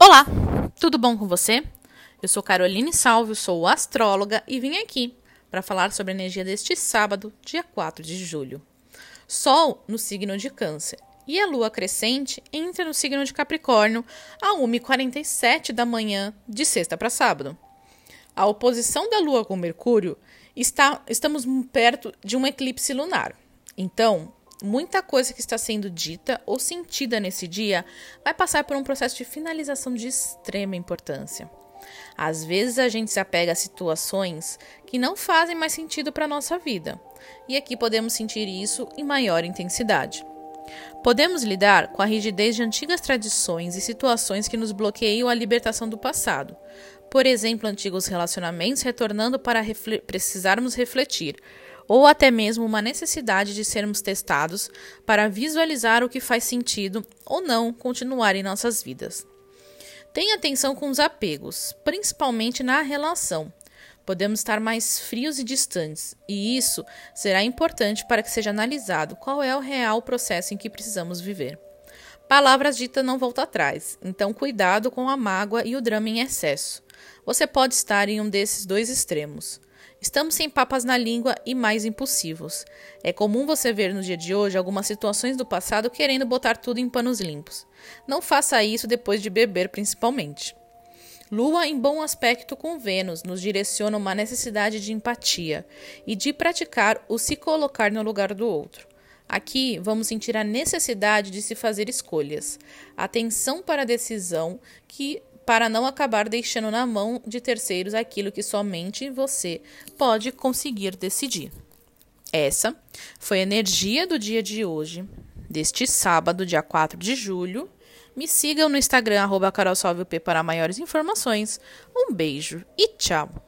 Olá, tudo bom com você? Eu sou Caroline Salvio, sou astróloga e vim aqui para falar sobre a energia deste sábado, dia 4 de julho. Sol no signo de Câncer e a lua crescente entra no signo de Capricórnio a 1h47 da manhã de sexta para sábado. A oposição da lua com Mercúrio está, estamos perto de um eclipse lunar. Então, muita coisa que está sendo dita ou sentida nesse dia vai passar por um processo de finalização de extrema importância. Às vezes a gente se apega a situações que não fazem mais sentido para a nossa vida, e aqui podemos sentir isso em maior intensidade. Podemos lidar com a rigidez de antigas tradições e situações que nos bloqueiam a libertação do passado. Por exemplo, antigos relacionamentos retornando para precisarmos refletir, ou até mesmo uma necessidade de sermos testados para visualizar o que faz sentido ou não continuar em nossas vidas. Tenha atenção com os apegos, principalmente na relação. Podemos estar mais frios e distantes, e isso será importante para que seja analisado qual é o real processo em que precisamos viver. Palavras ditas não voltam atrás, então cuidado com a mágoa e o drama em excesso. Você pode estar em um desses dois extremos. Estamos sem papas na língua e mais impulsivos. É comum você ver no dia de hoje algumas situações do passado querendo botar tudo em panos limpos. Não faça isso depois de beber, principalmente. Lua em bom aspecto com Vênus nos direciona uma necessidade de empatia e de praticar o se colocar no lugar do outro. Aqui vamos sentir a necessidade de se fazer escolhas, atenção para a decisão que para não acabar deixando na mão de terceiros aquilo que somente você pode conseguir decidir. Essa foi a energia do dia de hoje, deste sábado, dia 4 de julho. Me sigam no Instagram, arroba para maiores informações. Um beijo e tchau!